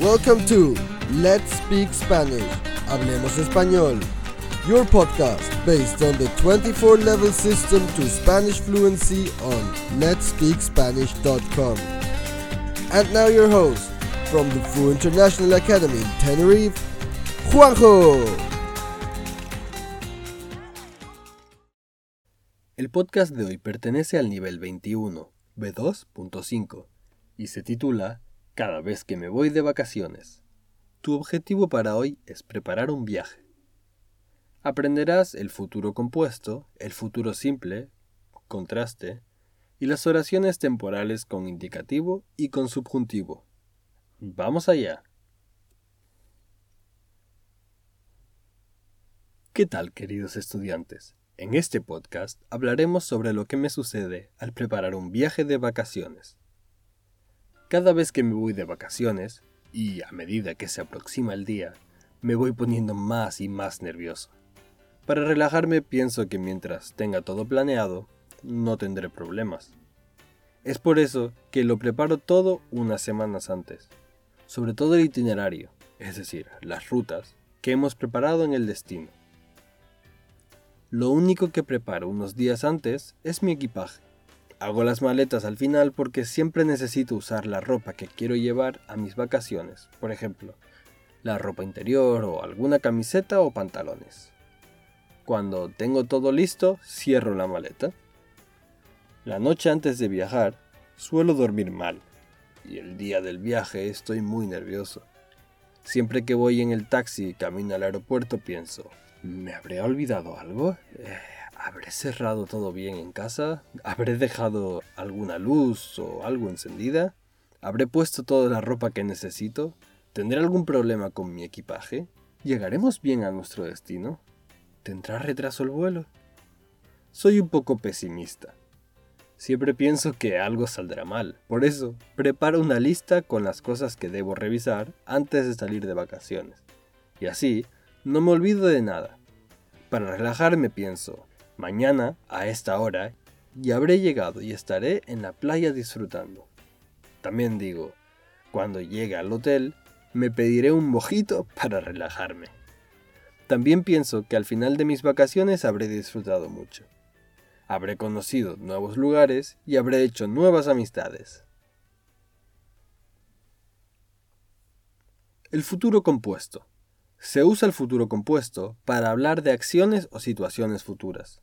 Welcome to Let's Speak Spanish. Hablemos Español. Your podcast based on the 24 level system to Spanish fluency on letspeakspanish.com. And now your host from the Fu International Academy in Tenerife, Juanjo. El podcast de hoy pertenece al nivel 21, B2.5, y se titula Cada vez que me voy de vacaciones. Tu objetivo para hoy es preparar un viaje. Aprenderás el futuro compuesto, el futuro simple, contraste, y las oraciones temporales con indicativo y con subjuntivo. Vamos allá. ¿Qué tal, queridos estudiantes? En este podcast hablaremos sobre lo que me sucede al preparar un viaje de vacaciones. Cada vez que me voy de vacaciones, y a medida que se aproxima el día, me voy poniendo más y más nervioso. Para relajarme pienso que mientras tenga todo planeado, no tendré problemas. Es por eso que lo preparo todo unas semanas antes, sobre todo el itinerario, es decir, las rutas que hemos preparado en el destino. Lo único que preparo unos días antes es mi equipaje. Hago las maletas al final porque siempre necesito usar la ropa que quiero llevar a mis vacaciones, por ejemplo, la ropa interior o alguna camiseta o pantalones. Cuando tengo todo listo, cierro la maleta. La noche antes de viajar, suelo dormir mal, y el día del viaje estoy muy nervioso. Siempre que voy en el taxi y camino al aeropuerto pienso, ¿Me habré olvidado algo? Eh, ¿Habré cerrado todo bien en casa? ¿Habré dejado alguna luz o algo encendida? ¿Habré puesto toda la ropa que necesito? ¿Tendré algún problema con mi equipaje? ¿Llegaremos bien a nuestro destino? ¿Tendrá retraso el vuelo? Soy un poco pesimista. Siempre pienso que algo saldrá mal. Por eso, preparo una lista con las cosas que debo revisar antes de salir de vacaciones. Y así, no me olvido de nada. Para relajarme pienso, mañana, a esta hora, ya habré llegado y estaré en la playa disfrutando. También digo, cuando llegue al hotel, me pediré un mojito para relajarme. También pienso que al final de mis vacaciones habré disfrutado mucho. Habré conocido nuevos lugares y habré hecho nuevas amistades. El futuro compuesto. Se usa el futuro compuesto para hablar de acciones o situaciones futuras,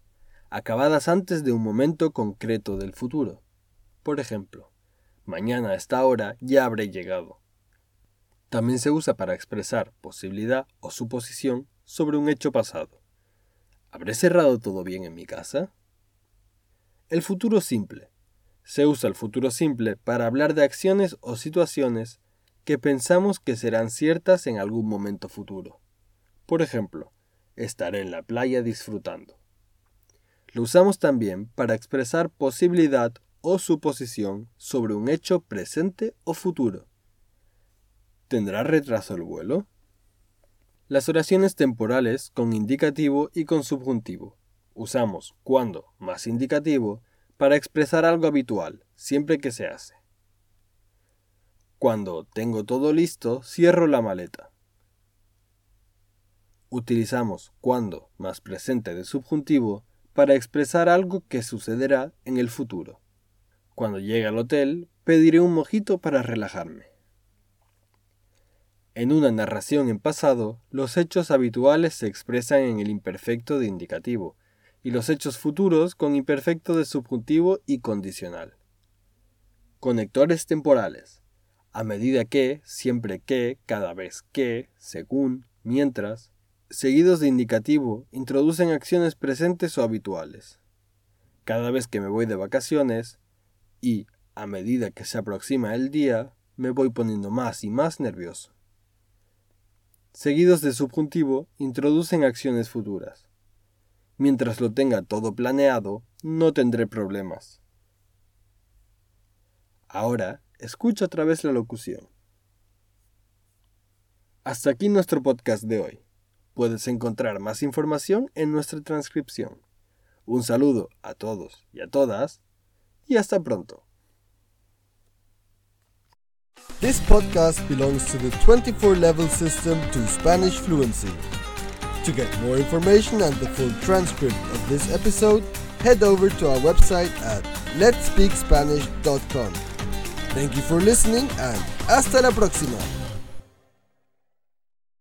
acabadas antes de un momento concreto del futuro. Por ejemplo, mañana a esta hora ya habré llegado. También se usa para expresar posibilidad o suposición sobre un hecho pasado. ¿Habré cerrado todo bien en mi casa? El futuro simple. Se usa el futuro simple para hablar de acciones o situaciones que pensamos que serán ciertas en algún momento futuro. Por ejemplo, estaré en la playa disfrutando. Lo usamos también para expresar posibilidad o suposición sobre un hecho presente o futuro. ¿Tendrá retraso el vuelo? Las oraciones temporales con indicativo y con subjuntivo. Usamos cuando más indicativo para expresar algo habitual, siempre que se hace. Cuando tengo todo listo, cierro la maleta. Utilizamos cuando más presente de subjuntivo para expresar algo que sucederá en el futuro. Cuando llegue al hotel, pediré un mojito para relajarme. En una narración en pasado, los hechos habituales se expresan en el imperfecto de indicativo, y los hechos futuros con imperfecto de subjuntivo y condicional. Conectores temporales a medida que, siempre que, cada vez que, según, mientras, seguidos de indicativo, introducen acciones presentes o habituales. Cada vez que me voy de vacaciones y, a medida que se aproxima el día, me voy poniendo más y más nervioso. Seguidos de subjuntivo, introducen acciones futuras. Mientras lo tenga todo planeado, no tendré problemas. Ahora, Escucha otra vez la locución. Hasta aquí nuestro podcast de hoy. Puedes encontrar más información en nuestra transcripción. Un saludo a todos y a todas y hasta pronto. This podcast belongs to the 24 level system to Spanish fluency. To get more information and the full transcript of this episode, head over to our website at letspeakspanish.com. Thank you for listening and hasta la próxima!